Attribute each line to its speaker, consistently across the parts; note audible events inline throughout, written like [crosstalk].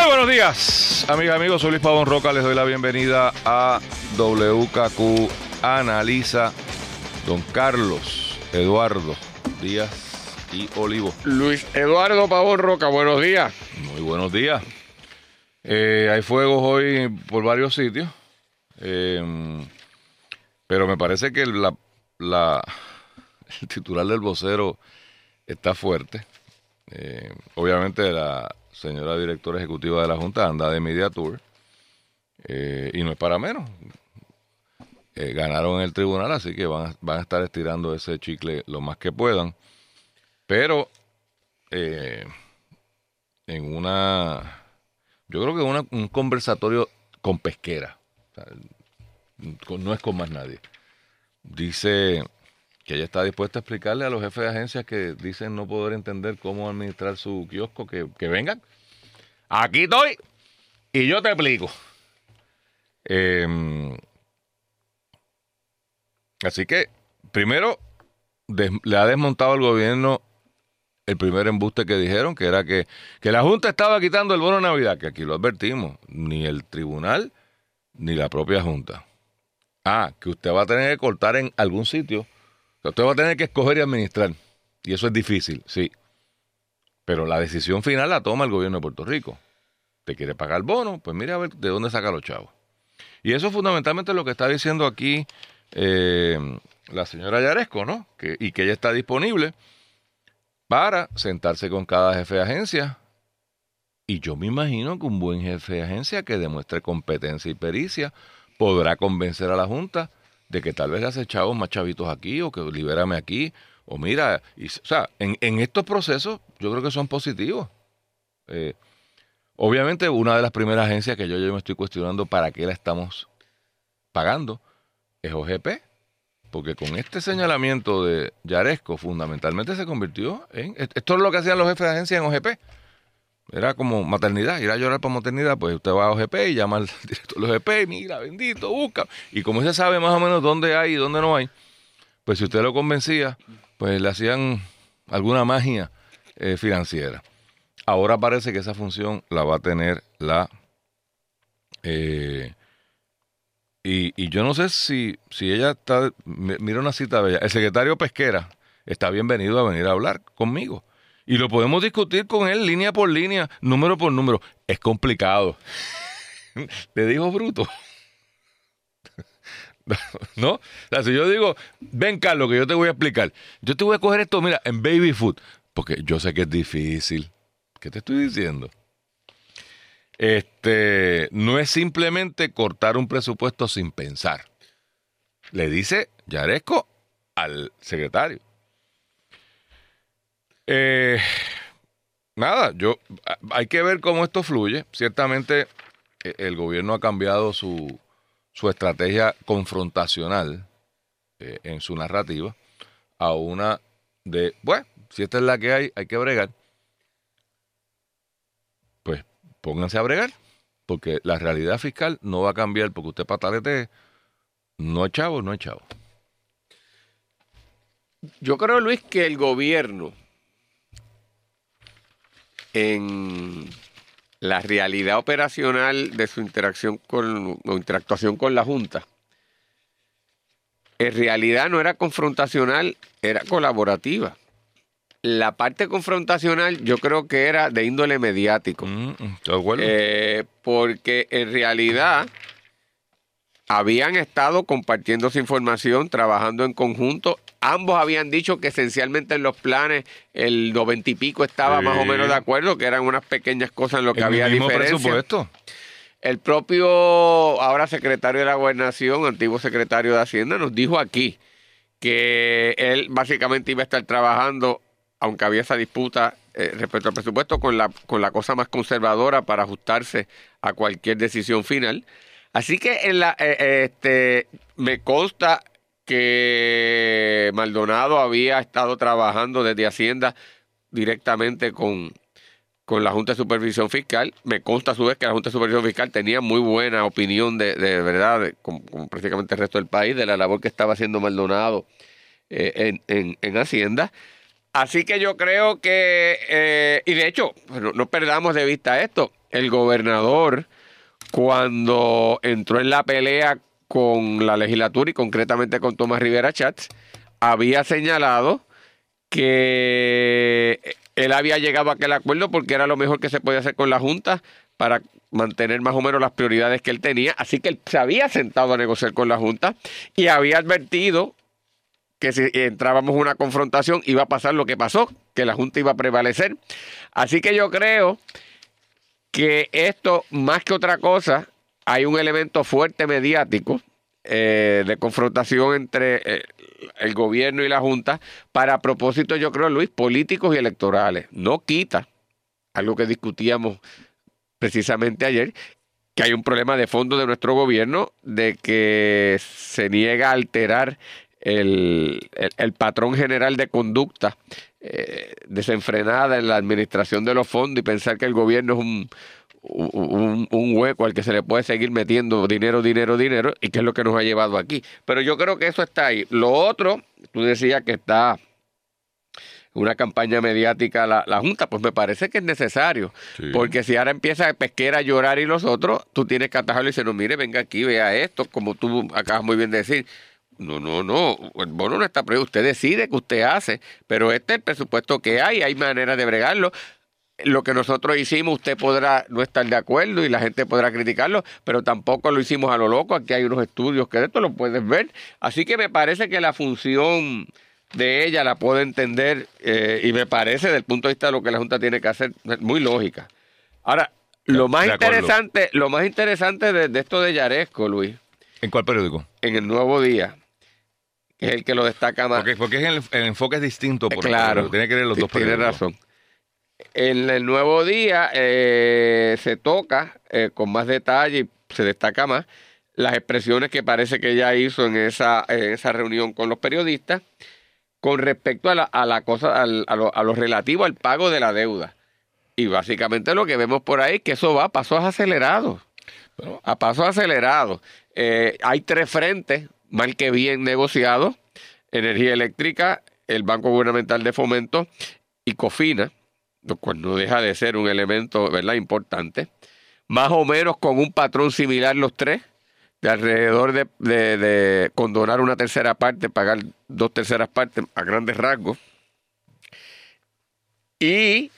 Speaker 1: Muy buenos días, amigas y amigos. Soy Luis Pavón Roca. Les doy la bienvenida a WKQ Analiza. Don Carlos Eduardo Díaz y Olivo.
Speaker 2: Luis Eduardo Pavón Roca, buenos días.
Speaker 1: Muy buenos días. Eh, hay fuegos hoy por varios sitios. eh, pero me parece que la, la- el titular del vocero está fuerte. Eh, obviamente la señora directora ejecutiva de la Junta anda de Media Tour. eh, y no es para menos. Eh, ganaron el tribunal, así que van a, van a estar estirando ese chicle lo más que puedan. Pero eh, en una, yo creo que una- un conversatorio con pesquera, no es con más nadie. Dice que ella está dispuesta a explicarle a los jefes de agencias que dicen no poder entender cómo administrar su kiosco, que, que vengan. Aquí estoy y yo te explico. Em, así que, primero, le ha desmontado al gobierno el primer embuste que dijeron, que era que, que la Junta estaba quitando el bono de Navidad, que aquí lo advertimos, ni el tribunal ni la propia Junta. Ah, que usted va a tener que cortar en algún sitio, usted va a tener que escoger y administrar. Y eso es difícil, sí. Pero la decisión final la toma el gobierno de Puerto Rico. ¿Te quiere pagar el bono? Pues mire a ver de dónde saca los chavos. Y eso es fundamentalmente lo que está diciendo aquí eh, la señora Yaresco, ¿no? Que, y que ella está disponible para sentarse con cada jefe de agencia. Y yo me imagino que un buen jefe de agencia que demuestre competencia y pericia podrá convencer a la Junta de que tal vez hace chavos más chavitos aquí o que libérame aquí. O mira, o sea, en, en estos procesos yo creo que son positivos. Eh, obviamente una de las primeras agencias que yo, yo me estoy cuestionando para qué la estamos pagando es OGP. Porque con este señalamiento de Yaresco, fundamentalmente se convirtió en. Esto es lo que hacían los jefes de agencia en OGP. Era como maternidad, ir a llorar por maternidad, pues usted va a OGP y llama al [laughs] director de OGP, mira, bendito, busca. Y como usted sabe más o menos dónde hay y dónde no hay, pues si usted lo convencía, pues le hacían alguna magia eh, financiera. Ahora parece que esa función la va a tener la eh, y, y yo no sé si, si ella está. mi- Mira una cita bella. El secretario Pesquera está bienvenido a venir a hablar conmigo. Y lo podemos discutir con él línea por línea, número por número. Es complicado. [laughs] Le dijo bruto. [laughs] ¿No? O sea, si yo digo, ven Carlos, que yo te voy a explicar. Yo te voy a coger esto, mira, en baby food. Porque yo sé que es difícil. ¿Qué te estoy diciendo? Este, no es simplemente cortar un presupuesto sin pensar. Le dice Yaresco al secretario. Eh, nada, yo hay que ver cómo esto fluye. Ciertamente eh, el gobierno ha cambiado su, su estrategia confrontacional eh, en su narrativa a una de, bueno, si esta es la que hay, hay que bregar. Pues pónganse a bregar, porque la realidad fiscal no va a cambiar porque usted patalete, no es chavo, no es chavo.
Speaker 2: Yo creo, Luis, que el gobierno, en la realidad operacional de su interacción con o interactuación con la Junta, en realidad no era confrontacional, era colaborativa. La parte confrontacional yo creo que era de índole mediático.
Speaker 1: Mm, mm, ¿Estás de acuerdo?
Speaker 2: Eh, porque en realidad habían estado compartiendo esa información, trabajando en conjunto. Ambos habían dicho que esencialmente en los planes el noventa y pico estaba
Speaker 1: Sí.
Speaker 2: más o menos de acuerdo, que eran unas pequeñas cosas en lo que
Speaker 1: el
Speaker 2: había
Speaker 1: mismo
Speaker 2: diferencia.
Speaker 1: presupuesto.
Speaker 2: El propio ahora secretario de la Gobernación, antiguo secretario de Hacienda, nos dijo aquí que él básicamente iba a estar trabajando, aunque había esa disputa eh, respecto al presupuesto con la, con la cosa más conservadora para ajustarse a cualquier decisión final. Así que en la, eh, eh, este, me consta que Maldonado había estado trabajando desde Hacienda directamente con, con la Junta de Supervisión Fiscal. Me consta a su vez que la Junta de Supervisión Fiscal tenía muy buena opinión de, de verdad, de- como, como prácticamente el resto del país, de la labor que estaba haciendo Maldonado eh, en, en- en Hacienda. Así que yo creo que, eh, y de hecho, no, no perdamos de vista esto, el gobernador cuando entró en la pelea con la legislatura y concretamente con Tomás Rivera Chats, había señalado que él había llegado a aquel acuerdo porque era lo mejor que se podía hacer con la Junta para mantener más o menos las prioridades que él tenía. Así que él se había sentado a negociar con la Junta y había advertido que si entrábamos en una confrontación iba a pasar lo que pasó, que la Junta iba a prevalecer. Así que yo creo que esto, más que otra cosa, hay un elemento fuerte mediático eh, de confrontación entre eh, el gobierno y la Junta para propósitos, yo creo, Luis, políticos y electorales. No quita algo que discutíamos precisamente ayer, que hay un problema de fondo de nuestro gobierno de que se niega a alterar el, el- patrón general de conducta eh, desenfrenada en la administración de los fondos y pensar que el gobierno es un, un, un hueco al que se le puede seguir metiendo dinero, dinero, dinero, y que es lo que nos ha llevado aquí. Pero yo creo que eso está ahí. Lo otro, tú decías que está una campaña mediática la, la Junta, pues me parece que es necesario.
Speaker 1: Sí.
Speaker 2: Porque si ahora empieza Pesquera a llorar y los otros, tú tienes que atajarlo y decir, no, mire, venga aquí, vea esto, como tú acabas muy bien de decir. No, no, no, el bono no está previsto, usted decide que usted hace, pero este es el presupuesto que hay, hay maneras de bregarlo. Lo que nosotros hicimos, usted podrá no estar de acuerdo y la gente podrá criticarlo, pero tampoco lo hicimos a lo loco. Aquí hay unos estudios que de esto lo puedes ver. Así que me parece que la función de ella la puedo entender eh, y me parece, desde el punto de vista de lo que la Junta tiene que hacer, muy lógica. Ahora, lo más interesante, lo más interesante de, de esto de Yaresco, Luis,
Speaker 1: ¿En cuál periódico?
Speaker 2: en el Nuevo Día, que es el que lo destaca más.
Speaker 1: Porque, porque es el, el enfoque es distinto. Por
Speaker 2: claro.
Speaker 1: Tiene que leer los dos
Speaker 2: Tiene razón. En el nuevo día eh, se toca eh, con más detalle y se destaca más las expresiones que parece que ella hizo en esa, en esa reunión con los periodistas con respecto a la, a la cosa, a, lo, a lo relativo al pago de la deuda. Y básicamente lo que vemos por ahí es que eso va a pasos acelerados. A pasos acelerados. Eh, hay tres frentes, mal que bien negociados: energía eléctrica, el Banco Gubernamental de Fomento y Cofina, cual no deja de ser un elemento importante. Más o menos con un patrón similar los tres, de alrededor de, condonar una tercera parte, pagar dos terceras partes a grandes rasgos. Y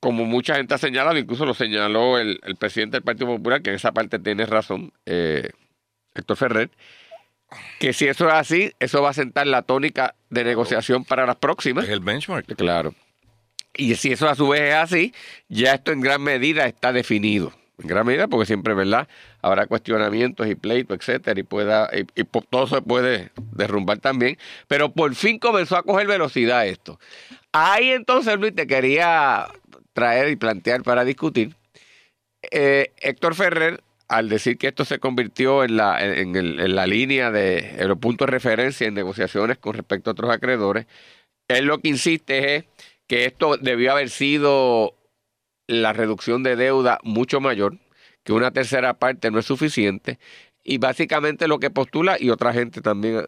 Speaker 2: como mucha gente ha señalado, incluso lo señaló el, el presidente del Partido Popular, que en esa parte tiene razón, eh, Héctor Ferrer, que si eso es así, eso va a sentar la tónica de negociación para las próximas.
Speaker 1: Es el benchmark.
Speaker 2: Claro. Y si eso a su vez es así, ya esto en gran medida está definido. En gran medida, porque siempre, ¿verdad? Habrá cuestionamientos y pleitos, etcétera, y, pueda, y, todo se puede derrumbar también. Pero por fin comenzó a coger velocidad esto. Ahí entonces, Luis, te quería traer y plantear para discutir. Eh, Héctor Ferrer, al decir que esto se convirtió en la, en, en la línea de los puntos de referencia en negociaciones con respecto a otros acreedores, él lo que insiste es que esto debió haber sido la reducción de deuda mucho mayor, que una tercera parte no es suficiente, y básicamente lo que postula, y otra gente también eh,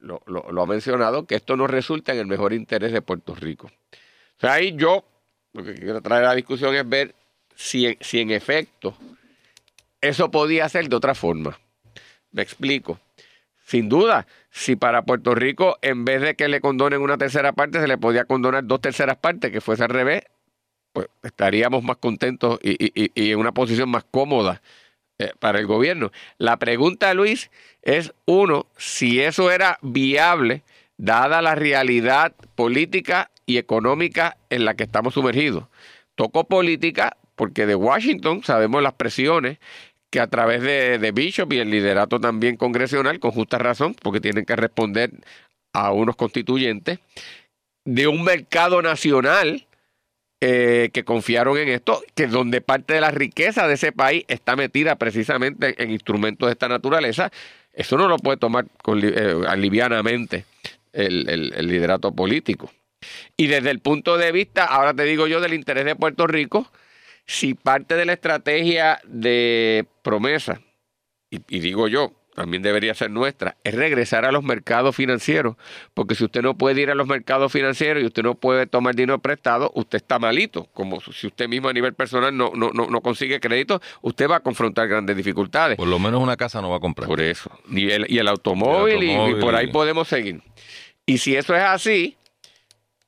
Speaker 2: lo, lo- ha mencionado, que esto no resulta en el mejor interés de Puerto Rico. O sea, ahí yo lo que quiero traer a la discusión es ver si, si en efecto eso podía ser de otra forma. Me explico. Sin duda, si para Puerto Rico, en vez de que le condonen una tercera parte, se le podía condonar dos terceras partes, que fuese al revés, pues estaríamos más contentos y, en una posición más cómoda eh, para el gobierno. La pregunta, Luis, es uno, si eso era viable, dada la realidad política y económica en la que estamos sumergidos. Tocó política porque de Washington sabemos las presiones que a través de, Bishop y el liderato también congresional, con justa razón, porque tienen que responder a unos constituyentes, de un mercado nacional eh, que confiaron en esto, que donde parte de la riqueza de ese país está metida precisamente en instrumentos de esta naturaleza, eso no lo puede tomar con, eh, el- el liderato político. Y desde el punto de vista, ahora te digo yo, del interés de Puerto Rico, si parte de la estrategia de promesa, y, y digo yo, también debería ser nuestra, es regresar a los mercados financieros, porque si usted no puede ir a los mercados financieros y usted no puede tomar dinero prestado, usted está malito, como si usted mismo a nivel personal no, no, no, no consigue crédito, usted va a confrontar grandes dificultades.
Speaker 1: Por lo menos una casa no va a comprar.
Speaker 2: Por eso. Y el, y el automóvil, y-
Speaker 1: automóvil.
Speaker 2: Y, por ahí podemos seguir. Y si eso es así,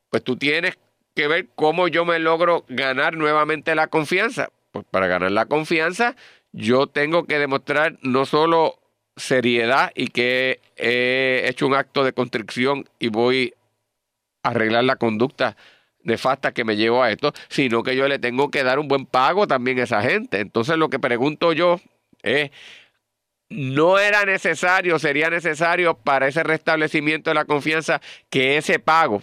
Speaker 2: pues tú tienes que ver cómo yo me logro ganar nuevamente la confianza. Pues para ganar la confianza, yo tengo que demostrar no solo seriedad y que he hecho un acto de constricción y voy a arreglar la conducta nefasta que me llevó a esto, sino que yo le tengo que dar un buen pago también a esa gente. Entonces lo que pregunto yo es, no era necesario, sería necesario para ese restablecimiento de la confianza que ese pago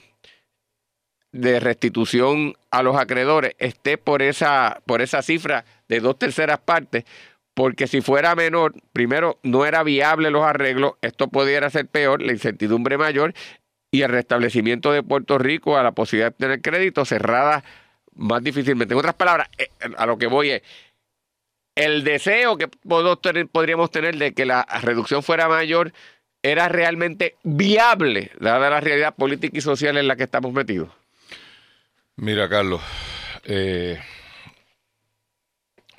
Speaker 2: de restitución a los acreedores esté por esa, por esa cifra de dos terceras partes, porque si fuera menor, primero no era viable los arreglos, esto pudiera ser peor, la incertidumbre mayor y el restablecimiento de Puerto Rico a la posibilidad de tener crédito cerrada más difícilmente. En otras palabras, eh, a lo que voy es, el deseo que podríamos tener de que la reducción fuera mayor era realmente viable, dada la realidad política y social en la que estamos metidos.
Speaker 1: Mira, Carlos, eh,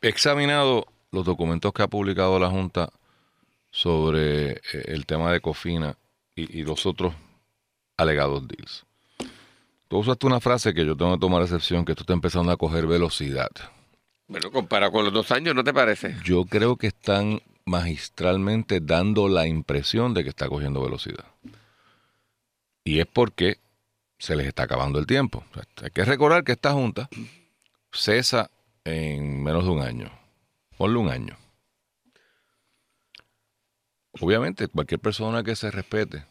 Speaker 1: he examinado los documentos que ha publicado la Junta sobre eh, el tema de Cofina y, y los otros alegados deals. Tú usaste una frase que yo tengo que tomar excepción, que esto está empezando a coger velocidad.
Speaker 2: Bueno, comparado con los dos años, ¿no te parece?
Speaker 1: Yo creo que están magistralmente dando la impresión de que está cogiendo velocidad. Y es porque se les está acabando el tiempo. Hay que recordar que esta junta cesa en menos de un año. Ponle un año. Obviamente, cualquier persona que se respete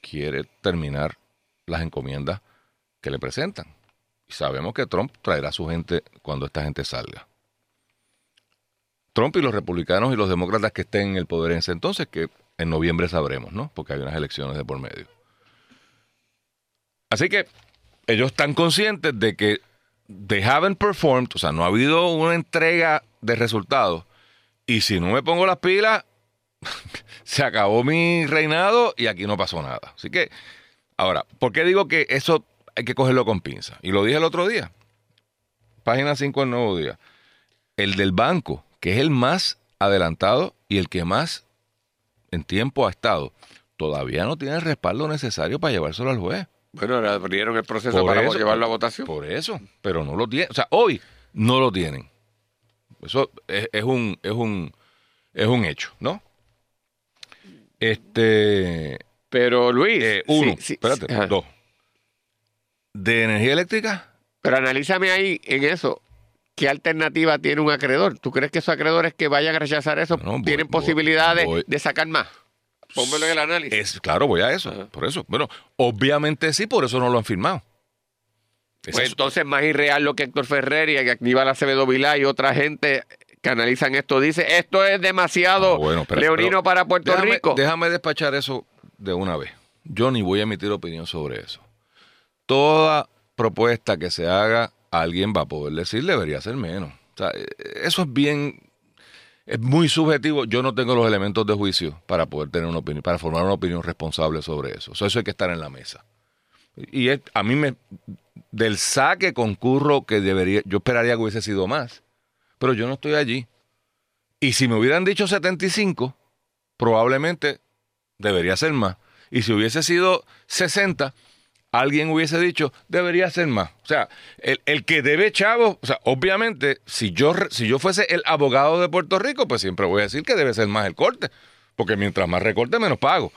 Speaker 1: quiere terminar las encomiendas que le presentan. Y sabemos que Trump traerá su gente cuando esta gente salga. Trump y los republicanos y los demócratas que estén en el poder en ese entonces, que en noviembre sabremos, ¿no? Porque hay unas elecciones de por medio. Así que ellos están conscientes de que they haven't performed, o sea, no ha habido una entrega de resultados. Y si no me pongo las pilas, [laughs] se acabó mi reinado y aquí no pasó nada. Así que, ahora, ¿por qué digo que eso hay que cogerlo con pinza? Y lo dije el otro día. Página 5 del Nuevo Día. El del banco, que es el más adelantado y el que más en tiempo ha estado, todavía no tiene el respaldo necesario para llevárselo al juez.
Speaker 2: Bueno, ahora abrieron el proceso
Speaker 1: Por
Speaker 2: para
Speaker 1: eso,
Speaker 2: llevarlo a votación.
Speaker 1: Por eso, pero no lo tienen. O sea, hoy no lo tienen. Eso es, es un, es un, es un hecho, ¿no? Este,
Speaker 2: Pero Luis,
Speaker 1: eh, uno,
Speaker 2: sí, sí,
Speaker 1: espérate,
Speaker 2: sí,
Speaker 1: dos. De energía eléctrica,
Speaker 2: pero analízame ahí en eso. ¿Qué alternativa tiene un acreedor? ¿Tú crees que esos acreedores que vayan a rechazar eso
Speaker 1: No,
Speaker 2: tienen
Speaker 1: voy-
Speaker 2: posibilidades
Speaker 1: voy-
Speaker 2: de sacar más? Pónmelo en el análisis.
Speaker 1: es claro, voy a eso,
Speaker 2: Ajá.
Speaker 1: por eso. Bueno, obviamente sí, por eso no lo han firmado. Es
Speaker 2: Pues entonces más irreal lo que Héctor Ferrer y Aníbal Acevedo Vilá y otra gente que analizan esto dice, esto es demasiado
Speaker 1: Ah, bueno,
Speaker 2: leonino
Speaker 1: pero
Speaker 2: para Puerto
Speaker 1: déjame,
Speaker 2: Rico.
Speaker 1: Déjame despachar eso de una vez. Yo ni voy a emitir opinión sobre eso. Toda propuesta que se haga, alguien va a poder decir debería ser menos. O sea, eh, eso es bien, es muy subjetivo. Yo no tengo los elementos de juicio para poder tener una opinión, para formar una opinión responsable sobre eso. Eso hay que estar en la mesa. Y a mí me, del saque concurro que debería, yo esperaría que hubiese sido más, pero yo no estoy allí. Y si me hubieran dicho 75, probablemente debería ser más. Y si hubiese sido 60, alguien hubiese dicho, debería ser más. O sea, el, el que debe chavo, o sea, obviamente, si yo, si yo fuese el abogado de Puerto Rico, pues siempre voy a decir que debe ser más el corte. Porque mientras más recorte, menos pago.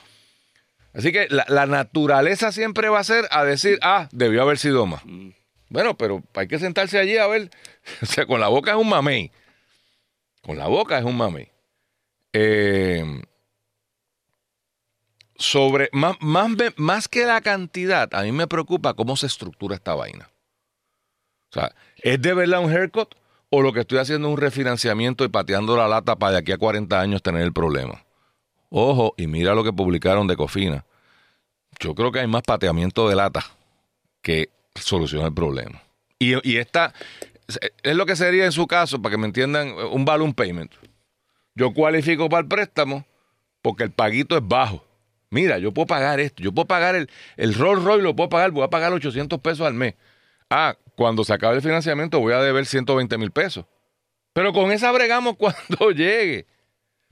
Speaker 1: Así que la, la naturaleza siempre va a ser a decir, ah, debió haber sido más. Bueno, pero hay que sentarse allí a ver. [laughs] O sea, con la boca es un mamey. Con la boca es un mamey. Eh, sobre, más, más, más que la cantidad, a mí me preocupa cómo se estructura esta vaina. O sea, ¿es de verdad un haircut o lo que estoy haciendo es un refinanciamiento y pateando la lata para de aquí a 40 años tener el problema? Ojo, y mira lo que publicaron de Cofina. Yo creo que hay más pateamiento de lata que soluciona el problema. Y, y esta es lo que sería en su caso, para que me entiendan, un balloon payment. Yo cualifico para el préstamo porque el paguito es bajo. Mira, yo puedo pagar esto, yo puedo pagar el, el Rolls Royce, lo puedo pagar, voy a pagar 800 pesos al mes. Ah, cuando se acabe el financiamiento voy a deber 120 mil pesos. Pero con esa bregamos [laughs] cuando llegue.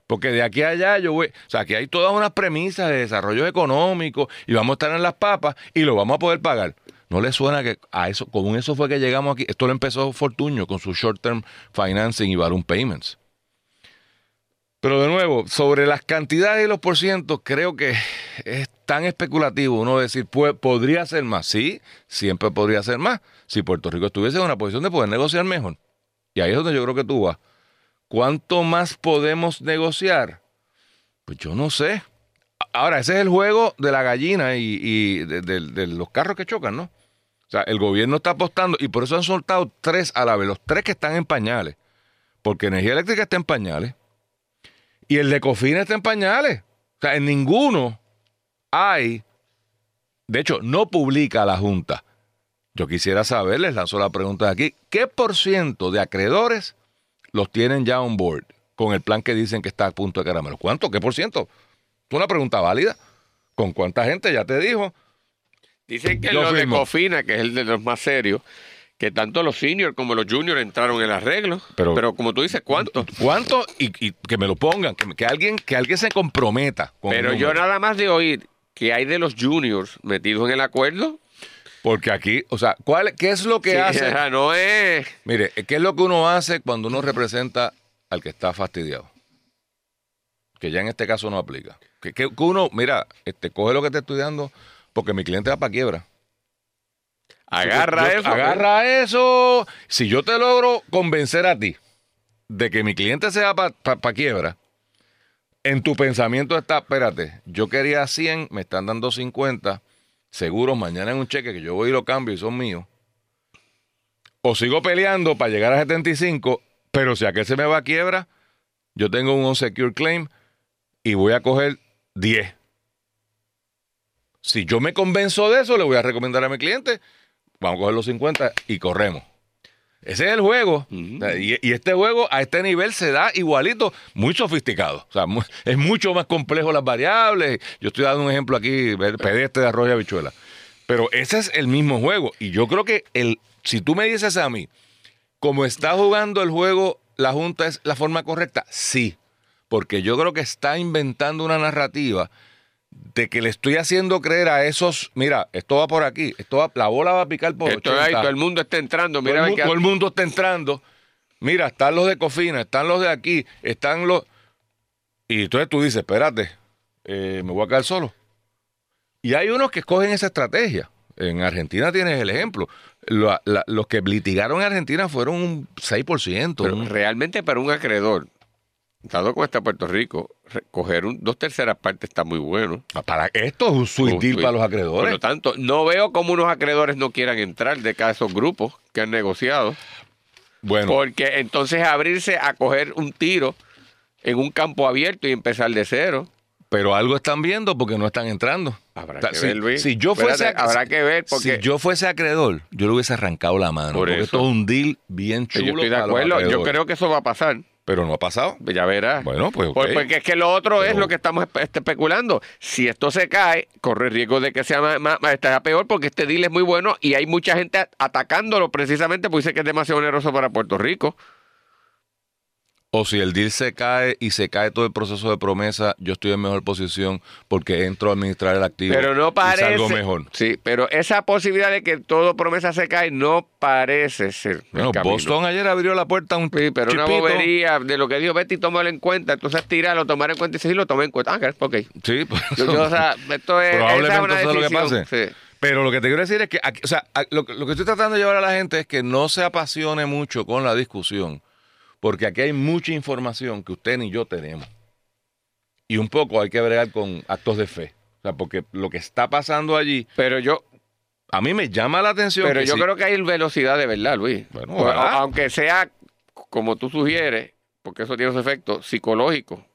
Speaker 1: Porque de aquí a allá yo voy. O sea, aquí hay todas unas premisas de desarrollo económico y vamos a estar en las papas y lo vamos a poder pagar. ¿No le suena que a eso, con eso fue que llegamos aquí? Esto lo empezó Fortuño con su short term financing y balloon payments. Pero de nuevo, sobre las cantidades y los porcientos, creo que es tan especulativo uno decir, podría ser más. Sí, siempre podría ser más. Si Puerto Rico estuviese en una posición de poder negociar mejor. Y ahí es donde yo creo que tú vas. ¿Cuánto más podemos negociar? Pues yo no sé. Ahora, ese es el juego de la gallina y, de- de los carros que chocan, ¿no? O sea, el gobierno está apostando y por eso han soltado tres a la vez, los tres que están en pañales. Porque energía eléctrica está en pañales y el de Cofina está en pañales. O sea, en ninguno hay. De hecho, no publica la Junta. Yo quisiera saber, les lanzo la pregunta de aquí, ¿qué por ciento de acreedores los tienen ya on board con el plan que dicen que está a punto de caramelo? ¿Cuánto? ¿Qué por ciento? Es una pregunta válida. ¿Con cuánta gente ya te dijo?
Speaker 2: Dicen que lo de. Cofina, que es el de los más serios, que tanto los seniors como los juniors entraron en el arreglo.
Speaker 1: Pero-
Speaker 2: Pero, como tú dices, ¿cuánto?
Speaker 1: ¿Cuánto? Y, y que me lo pongan, que, que alguien, que alguien se comprometa con
Speaker 2: Pero yo nada más de oír que hay de los juniors metidos en el acuerdo.
Speaker 1: Porque aquí, o sea, ¿cuál, ¿qué es lo que
Speaker 2: sí,
Speaker 1: hace? [laughs]
Speaker 2: no es.
Speaker 1: Mire, ¿qué es lo que uno hace cuando uno representa al que está fastidiado? Que ya en este caso no aplica. Que, que uno, mira, este, coge lo que está estudiando porque mi cliente va para quiebra.
Speaker 2: Agarra
Speaker 1: Yo-
Speaker 2: eso.
Speaker 1: Agarra eso. Si yo te logro convencer a ti de que mi cliente sea para quiebra, en tu pensamiento está, espérate, yo quería 100, me están dando 50, seguro mañana en un cheque que yo voy y lo cambio y son míos. O sigo peleando para llegar a 75, pero si aquel se me va a quiebra, yo tengo un unsecure claim y voy a coger 10. Si yo me convenzo de eso, le voy a recomendar a mi cliente, vamos a coger los 50 y corremos. Ese es el juego.
Speaker 2: Ujú.
Speaker 1: O sea, y, y este juego a este nivel se da igualito, muy sofisticado. O sea, es mucho más complejo las variables. Yo estoy dando un ejemplo aquí, pedestre de arroz y habichuela. Pero ese es el mismo juego. Y yo creo que el, si tú me dices a mí, como está jugando el juego, la Junta es la forma correcta, sí. Porque yo creo que está inventando una narrativa de que le estoy haciendo creer a esos, mira, esto va por aquí, esto va, la bola va a picar por
Speaker 2: Esto
Speaker 1: 80.
Speaker 2: ahí, todo el mundo está entrando.
Speaker 1: Todo
Speaker 2: Mira,
Speaker 1: el, todo el mundo está entrando. Mira, están los de Cofina, están los de aquí, están los... Y entonces tú dices, espérate, eh, me voy a quedar solo. Y hay unos que escogen esa estrategia. En Argentina tienes el ejemplo. La- la- los que litigaron en Argentina fueron un 6%.
Speaker 2: Pero
Speaker 1: un-
Speaker 2: realmente para un acreedor, dado como está Puerto Rico, coger un, dos terceras partes está muy bueno.
Speaker 1: para esto es un sweet deal para los
Speaker 2: Por
Speaker 1: acreedores.
Speaker 2: lo tanto, no veo cómo unos acreedores no quieran entrar de cada esos grupos que han negociado.
Speaker 1: Bueno,
Speaker 2: Porque entonces abrirse a coger un tiro en un campo abierto y empezar de cero.
Speaker 1: pero algo están viendo porque no están entrando.
Speaker 2: Habrá
Speaker 1: O sea,
Speaker 2: que
Speaker 1: si,
Speaker 2: ver, Luis.
Speaker 1: si yo fuese
Speaker 2: Espérate, habrá que ver, porque-
Speaker 1: si yo fuese acreedor, yo le hubiese arrancado la mano.
Speaker 2: Por
Speaker 1: porque
Speaker 2: eso.
Speaker 1: esto es un deal bien chulo.
Speaker 2: yo estoy de
Speaker 1: para los
Speaker 2: acuerdo. Yo creo que eso va a pasar.
Speaker 1: Pero no ha pasado.
Speaker 2: Ya verás.
Speaker 1: Bueno, pues, ok.
Speaker 2: Pues, porque es que lo otro es lo que estamos este, especulando. Si esto se cae, corre riesgo de que sea más, más- sea peor porque este deal es muy bueno y hay mucha gente atacándolo precisamente porque dice que es demasiado oneroso para Puerto Rico.
Speaker 1: O si el deal se cae y se cae todo el proceso de promesa, yo estoy en mejor posición porque entro a administrar el activo
Speaker 2: Pero no
Speaker 1: y
Speaker 2: parece.
Speaker 1: salgo mejor.
Speaker 2: Sí, pero esa posibilidad de que todo promesa se cae no parece ser.
Speaker 1: Bueno. Boston ayer abrió la puerta a un
Speaker 2: Sí, pero una
Speaker 1: chipito.
Speaker 2: bobería de lo que dijo Betty, tómalo en cuenta. Entonces tirarlo, tomar en cuenta y sí, lo tomé en cuenta. Ah, ok.
Speaker 1: Sí, [laughs] pues,
Speaker 2: Yo, yo, o sea, esto es, esa es
Speaker 1: probablemente
Speaker 2: una
Speaker 1: eso es lo que pase.
Speaker 2: Sí.
Speaker 1: Pero lo que te quiero decir es que, aquí- o sea, lo que estoy tratando de llevar a la gente es que no se apasione mucho con la discusión, porque aquí hay mucha información que usted ni yo tenemos. Y un poco hay que bregar con actos de fe. O sea, porque lo que está pasando allí,
Speaker 2: Pero yo,
Speaker 1: a mí me llama la atención.
Speaker 2: pero yo creo que hay velocidad de verdad, Luis.
Speaker 1: Bueno,
Speaker 2: Pues, aunque sea como tú sugieres, porque eso tiene su efecto psicológico.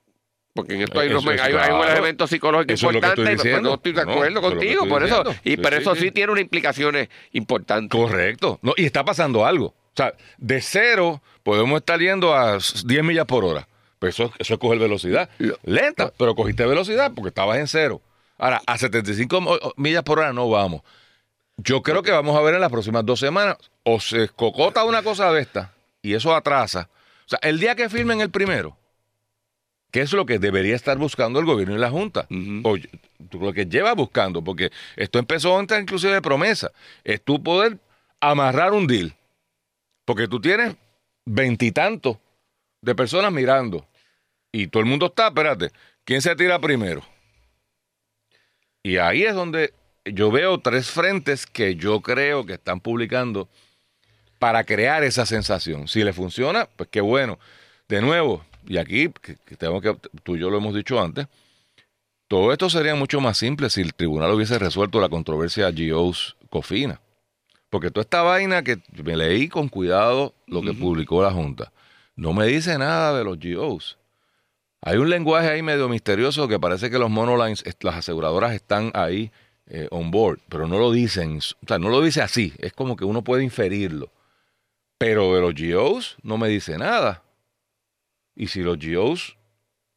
Speaker 2: Porque en esto hay,
Speaker 1: Eso
Speaker 2: unos-
Speaker 1: es
Speaker 2: hay- hay un
Speaker 1: claro.
Speaker 2: elemento psicológico
Speaker 1: Eso es
Speaker 2: importante.
Speaker 1: estoy
Speaker 2: y pues, no estoy de acuerdo contigo, por eso. Y
Speaker 1: Sí,
Speaker 2: pero
Speaker 1: sí,
Speaker 2: eso
Speaker 1: sí.
Speaker 2: sí tiene unas implicaciones importantes.
Speaker 1: Correcto. No, y está pasando algo. O sea, de cero podemos estar yendo a 10 millas por hora. Pero eso, eso es coger velocidad.
Speaker 2: Lo-
Speaker 1: Lenta, pero cogiste velocidad porque estabas en cero. Ahora, a 75 mo- millas por hora no vamos. Yo creo que vamos a ver en las próximas dos semanas o se escocota una cosa de esta y eso atrasa. O sea, el día que firmen el primero, que es lo que debería estar buscando el gobierno y la Junta. O lo que lleva buscando, porque esto empezó antes inclusive de promesa, es tú poder amarrar un deal. Porque tú tienes veintitantos de personas mirando. Y todo el mundo está, espérate, ¿quién se tira primero? Y ahí es donde yo veo tres frentes que yo creo que están publicando para crear esa sensación. Si le funciona, pues qué bueno. De nuevo, y aquí, que, tengo que, tú y yo lo hemos dicho antes, todo esto sería mucho más simple si el tribunal hubiese resuelto la controversia GOs Cofina. Porque toda esta vaina que me leí con cuidado lo que publicó la Junta, no me dice nada de los GOs. Hay un lenguaje ahí medio misterioso que parece que los monolines, las aseguradoras están ahí eh, on board, pero no lo dicen, o sea, no lo dice así, es como que uno puede inferirlo. Pero de los GOs no me dice nada. Y si los GOs,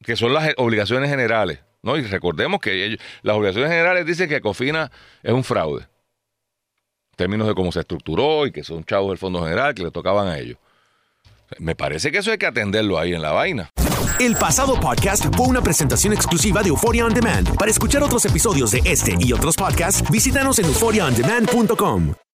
Speaker 1: que son las obligaciones generales, ¿no? Y recordemos que ellos- las obligaciones generales dicen que Cofina es un fraude. Términos de cómo se estructuró y que son chavos del Fondo General que le tocaban a ellos. Me parece que eso hay que atenderlo ahí en la vaina.
Speaker 3: El pasado podcast fue una presentación exclusiva de Euphoria On Demand. Para escuchar otros episodios de este y otros podcasts, visítanos en euphoriaondemand.com.